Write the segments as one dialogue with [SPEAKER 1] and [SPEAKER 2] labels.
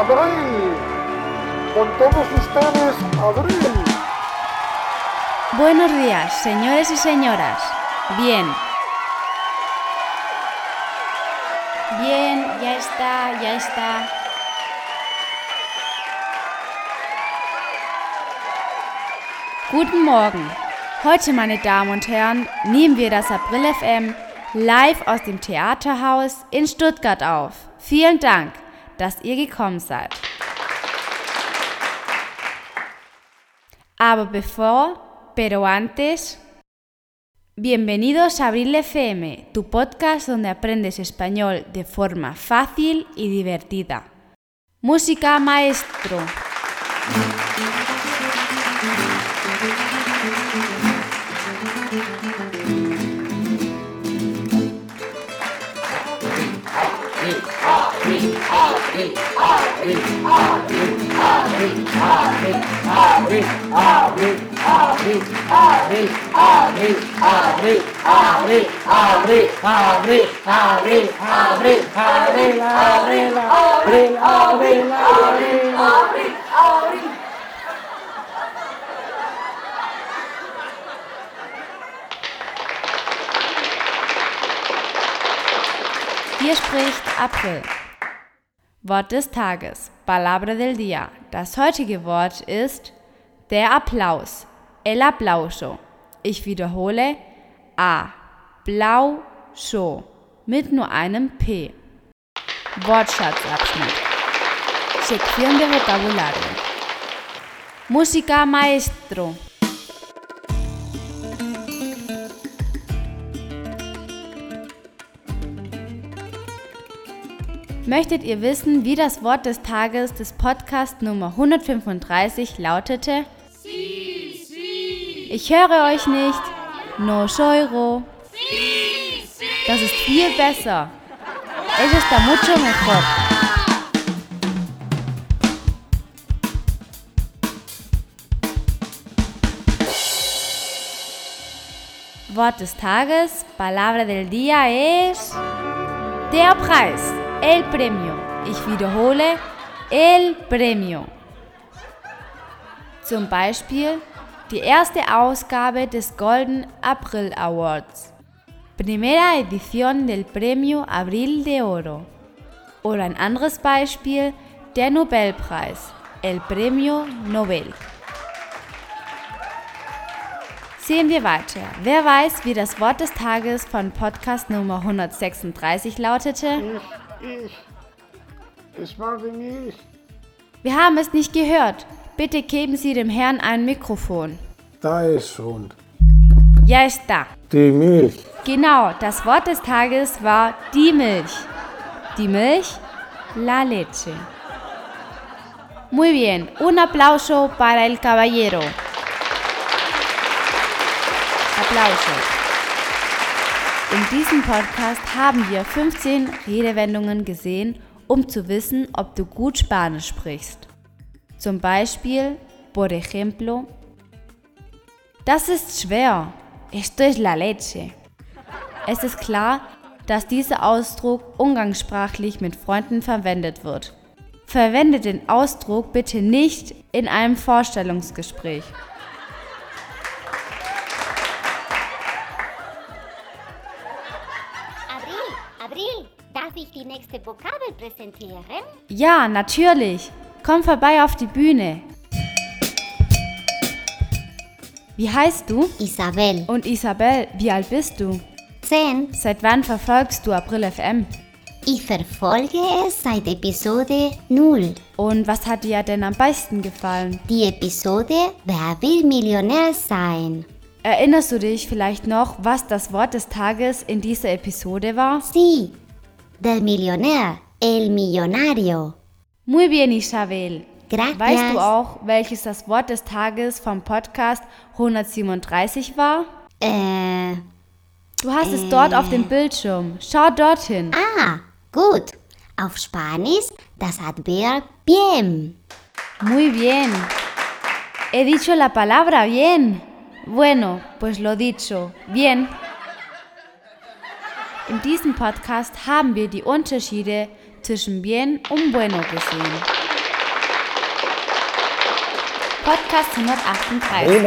[SPEAKER 1] Abril. Con todos ustedes, Abril.
[SPEAKER 2] Buenos días, señores y señoras. Bien. Bien, ya está, ya está. Guten Morgen. Heute, meine Damen und Herren, nehmen wir das April FM live aus dem Theaterhaus in Stuttgart auf. Vielen Dank, dass ihr gekommen seid. Aber bevor, pero antes, bienvenidos a Abril FM, tu podcast donde aprendes español de forma fácil y divertida. Música maestro. Hier spricht April. Wort des Tages, Palabra del Día. Das heutige Wort ist der Applaus, el aplauso. Ich wiederhole, A-Blau-Scho mit nur einem P. Wortschatzabschnitt. Sección de vocabulario. Música maestro. Möchtet ihr wissen, wie das Wort des Tages des Podcast Nummer 135 lautete? Ich höre euch nicht. No soy Das ist viel besser. Es está mucho mejor. Wort des Tages, Palabra del Día es der Preis, el premio. Ich wiederhole, el premio. Zum Beispiel die erste Ausgabe des Golden April Awards. Primera edición del Premio Abril de Oro. Oder ein anderes Beispiel, der Nobelpreis, el Premio Nobel. Sehen wir weiter. Wer weiß, wie das Wort des Tages von Podcast Nummer 136 lautete?
[SPEAKER 1] Ich, ich. Es war die Milch.
[SPEAKER 2] Wir haben es nicht gehört. Bitte geben Sie dem Herrn ein Mikrofon.
[SPEAKER 1] Da ist schon.
[SPEAKER 2] Ya está.
[SPEAKER 1] Die Milch.
[SPEAKER 2] Genau, das Wort des Tages war die Milch. Die Milch, la leche. Muy bien, un aplauso para el caballero. Applausche. In diesem Podcast haben wir 15 Redewendungen gesehen, um zu wissen, ob du gut Spanisch sprichst. Zum Beispiel, por ejemplo, das ist schwer. Esto es la leche. Es ist klar, dass dieser Ausdruck umgangssprachlich mit Freunden verwendet wird. Verwende den Ausdruck bitte nicht in einem Vorstellungsgespräch.
[SPEAKER 3] Nächste Vokabel präsentieren?
[SPEAKER 2] Ja, natürlich. Komm vorbei auf die Bühne. Wie heißt du?
[SPEAKER 3] Isabel.
[SPEAKER 2] Und Isabel, wie alt bist du?
[SPEAKER 3] 10.
[SPEAKER 2] Seit wann verfolgst du April FM?
[SPEAKER 3] Ich verfolge es seit Episode 0.
[SPEAKER 2] Und was hat dir denn am besten gefallen?
[SPEAKER 3] Die Episode Wer will Millionär sein?
[SPEAKER 2] Erinnerst du dich vielleicht noch, was das Wort des Tages in dieser Episode war?
[SPEAKER 3] Sí, der Millionär, el millonario.
[SPEAKER 2] Muy bien, Isabel.
[SPEAKER 3] Gracias.
[SPEAKER 2] Weißt du auch, welches das Wort des Tages vom Podcast 137 war?
[SPEAKER 3] Äh,
[SPEAKER 2] Du hast es dort auf dem Bildschirm. Schau dorthin.
[SPEAKER 3] ah, gut. Auf Spanisch das Adverb bien.
[SPEAKER 2] Muy bien. He dicho la palabra bien. Bueno, pues lo dicho. Bien. In diesem Podcast haben wir die Unterschiede zwischen Bien und Bueno gesehen. Podcast 138.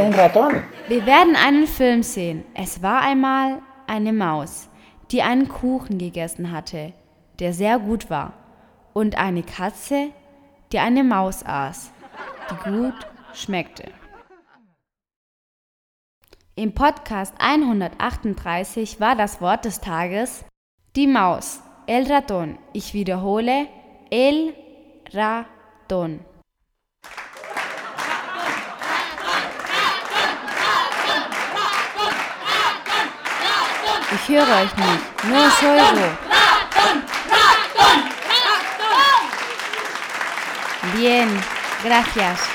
[SPEAKER 2] Wir werden einen Film sehen. Es war einmal eine Maus, die einen Kuchen gegessen hatte, der sehr gut war, und eine Katze, die eine Maus aß, die gut schmeckte. Im Podcast 138 war das Wort des Tages die Maus, el ratón. Ich wiederhole, el ratón. Ich höre euch nicht. Os oigo. Bien, gracias.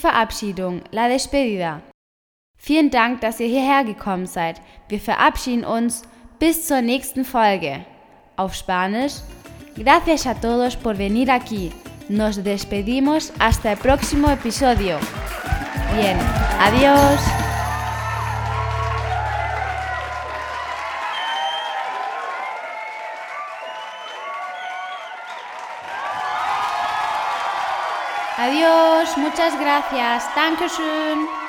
[SPEAKER 2] Verabschiedung, la despedida. Vielen Dank, dass ihr hierher gekommen seid. Wir verabschieden uns bis zur nächsten Folge. Auf Spanisch. Gracias a todos por venir aquí. Nos despedimos hasta el próximo episodio. Bien, adiós. Adiós, muchas gracias. Dankeschön.